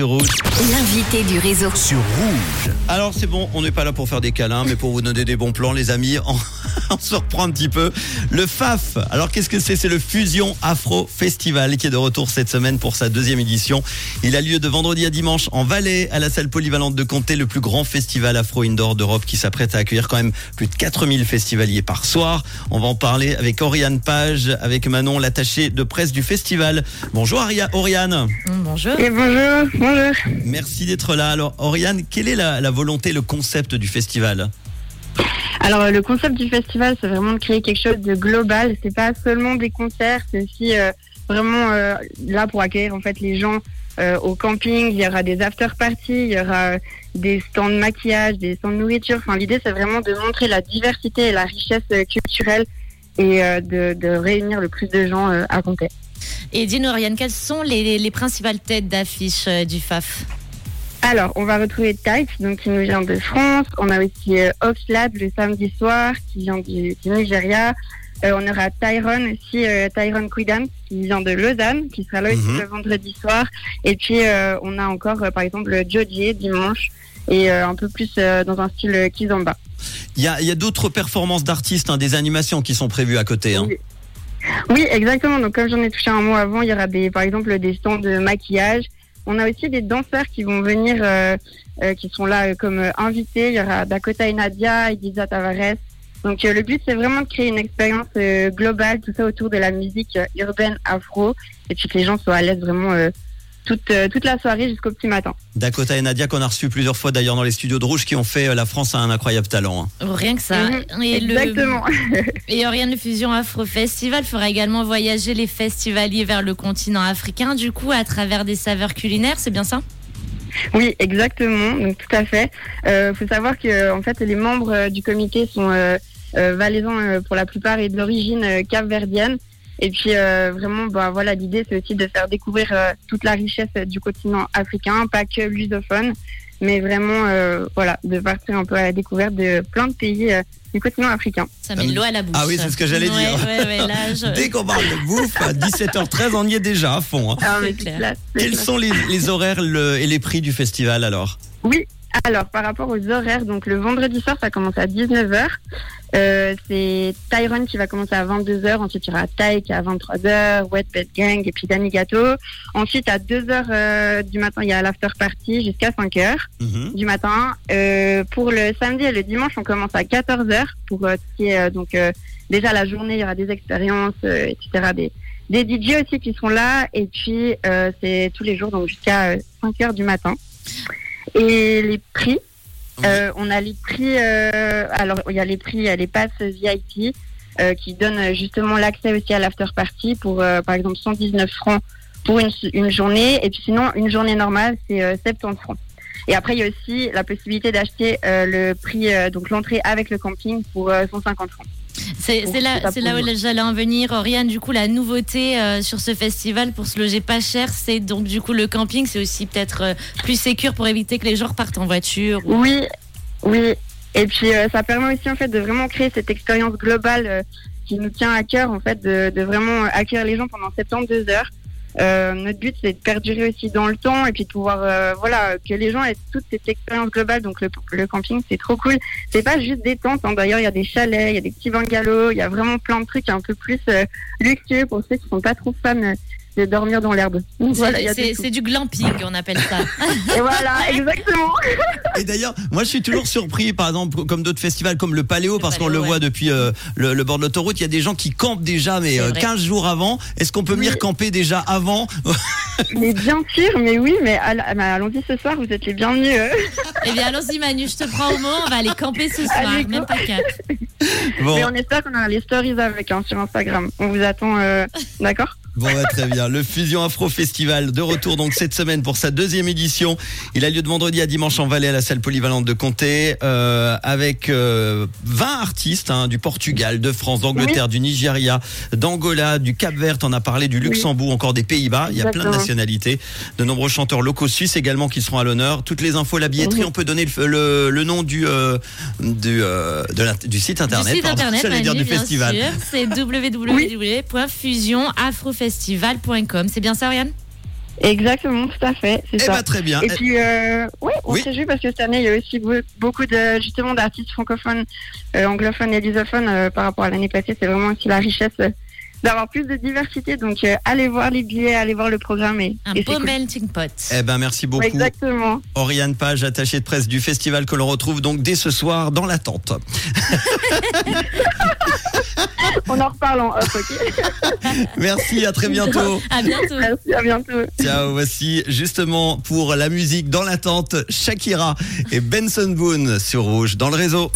L'invité du réseau. Sur Rouge. Alors c'est bon, on n'est pas là pour faire des câlins, mais pour vous donner des bons plans, les amis. On, on se reprend un petit peu. Le FAF. Alors qu'est-ce que c'est? C'est le Fusion Afro Festival qui est de retour cette semaine pour sa deuxième édition. Il a lieu de vendredi à dimanche en Valais, à la salle polyvalente de Comté, le plus grand festival afro indoor d'Europe qui s'apprête à accueillir quand même plus de 4000 festivaliers par soir. On va en parler avec Oriane Page, avec Manon, l'attachée de presse du festival. Bonjour Aria- Oriane. Bonjour. Et bonjour, bonjour. Merci d'être là. Alors, Oriane, quelle est la, la volonté, le concept du festival? Alors le concept du festival, c'est vraiment de créer quelque chose de global. C'est pas seulement des concerts, c'est aussi euh, vraiment euh, là pour accueillir en fait les gens euh, au camping. Il y aura des after parties, il y aura des stands de maquillage, des stands de nourriture. Enfin l'idée c'est vraiment de montrer la diversité et la richesse culturelle et de, réunir le plus de gens à compter. Et dis-nous, Oriane, quelles sont les, les principales têtes d'affiche du FAF Alors, on va retrouver Type, donc qui nous vient de France. On a aussi euh, Oxlab le samedi soir, qui vient du, du Nigeria. Euh, on aura Tyrone aussi, euh, Tyrone Quidan, qui vient de Lausanne, qui sera là aussi Mhm. le vendredi soir. Et puis, euh, on a encore, euh, par exemple, Joji dimanche, et un peu plus dans un style Kizomba. Il y a, il y a d'autres performances d'artistes, hein, des animations qui sont prévues à côté. hein. Oui. Oui, exactement. Donc, comme j'en ai touché un mot avant, il y aura des, par exemple des stands de maquillage. On a aussi des danseurs qui vont venir, euh, euh, qui sont là euh, comme invités. Il y aura Dakota et Nadia, Ibiza Tavares. Donc, le but, c'est vraiment de créer une expérience globale, tout ça autour de la musique urbaine afro, et puis que les gens soient à l'aise vraiment toute, euh, toute la soirée jusqu'au petit matin. Dakota et Nadia qu'on a reçus plusieurs fois d'ailleurs dans les studios de Rouge qui ont fait euh, la France a un incroyable talent. hein. Oh, Rien que ça. Mhm, Et, le- Exactement. et Oriane, le Fusion Afro Festival fera également voyager les festivaliers vers le continent africain, du coup, à travers des saveurs culinaires, c'est bien ça? Oui, exactement. Donc tout à fait. Euh, faut savoir que en fait les membres du comité sont euh, euh, valaisans euh, pour la plupart et d'origine euh, capverdienne. Et puis euh, vraiment, bah voilà, l'idée c'est aussi de faire découvrir euh, toute la richesse euh, du continent africain, pas que lusophone, mais vraiment euh, voilà, de partir un peu à la découverte de plein de pays euh, du continent africain. Ça met de l'eau à la bouche. Ah oui, c'est ce que j'allais Ouais, dire. ouais, ouais, là, je- Dès qu'on parle de bouffe, à 17h13, on y est déjà à fond. hein. Ah, clair. Quels sont les, les horaires le- et les prix du festival alors? Oui, alors par rapport aux horaires, donc le vendredi soir ça commence à 19h. Euh, c'est Tyrone qui va commencer à 22h, ensuite il y aura Tyke à 23h, Wet Bed Gang et puis Danny Gâteau. Ensuite à 2h euh, du matin il y a l'after party jusqu'à 5h Mhm. du matin. Euh, pour le samedi et le dimanche on commence à 14h pour euh, ce qui est euh, donc euh, déjà la journée il y aura des expériences euh, etc. Des, des DJ aussi qui seront là et puis euh, c'est tous les jours donc jusqu'à 5h du matin. Et les prix, euh, on a les prix, euh, alors il y a les prix, il y a les passes VIP euh, qui donnent justement l'accès aussi à l'after party pour par exemple 119 francs pour une, une journée et puis sinon une journée normale c'est euh, 70 francs. Et après il y a aussi la possibilité d'acheter le prix donc l'entrée avec le camping pour euh, 150 francs. C'est c'est là, C'est là où j'allais en venir. Oriane, du coup, la nouveauté euh, sur ce festival pour se loger pas cher, c'est donc du coup le camping. C'est aussi peut-être euh, plus sécure pour éviter que les gens repartent en voiture. ou- Oui, oui. Et puis euh, ça permet aussi en fait de vraiment créer cette expérience globale euh, qui nous tient à cœur en fait de, de vraiment accueillir les gens pendant 72 heures. Euh, notre but c'est de perdurer aussi dans le temps et puis de pouvoir euh, voilà que les gens aient toute cette expérience globale. Donc le, le camping c'est trop cool. C'est pas juste des tentes. hein. D'ailleurs il y a des chalets, il y a des petits bungalows, il y a vraiment plein de trucs un peu plus euh, luxueux pour ceux qui sont pas trop fans euh, de dormir dans l'herbe. C'est voilà, a du glamping, on appelle ça. Et voilà exactement. Et d'ailleurs, moi je suis toujours surpris, par exemple, comme d'autres festivals comme le Paléo, Le parce qu'on le voit depuis euh, le, le bord de l'autoroute, il y a des gens qui campent déjà, mais euh, vrai. 15 jours avant. Est-ce qu'on peut venir Oui. camper déjà avant Mais bien sûr, mais oui, mais all- mais allons-y ce soir, vous êtes les bienvenus. euh. eh bien, allons-y, Manu, je te prends au mot. On va aller camper ce soir, Allez, même pas quatre. Bon, Mais on espère qu'on aura les stories avec hein, sur Instagram. On vous attend, euh, d'accord? Bon bah, très bien. Le Fusion Afro Festival de retour donc cette semaine pour sa deuxième édition. Il a lieu de vendredi à dimanche en Valais à la salle polyvalente de Comté euh, avec euh, 20 artistes hein, du Portugal, de France, d'Angleterre, du Nigeria, d'Angola, du Cap-Vert. On a parlé du Luxembourg, encore des Pays-Bas. Il y a plein de nationalités, de nombreux chanteurs locaux suisses également qui seront à l'honneur. Toutes les infos, la billetterie, Oui. on peut donner le, le, le nom du euh, du, euh, de la- du site internet. du site pardon. internet, dire Manu, du bien festival. C'est www.fusionafrofestival.com. C'est bien ça, Oriane Exactement, tout à fait, c'est Eh ça. ben très bien. Et puis, euh, ouais, on Oui. s'est vu parce que cette année, il y a aussi be- beaucoup de justement d'artistes francophones, euh, anglophones et lusophones euh, par rapport à l'année passée. C'est vraiment aussi la richesse euh, d'avoir plus de diversité. Donc, euh, allez voir les billets, allez voir le programme et, Un et beau cool. melting pot. Eh ben merci beaucoup. Exactement. Oriane Page, attachée de presse du festival que l'on retrouve donc dès ce soir dans l'attente. On en reparle en off, ok Merci, à très bientôt. À bientôt. Merci, à bientôt. Ciao, voici justement pour la musique dans l'attente, Shakira et Benson Boone sur Rouge dans le réseau.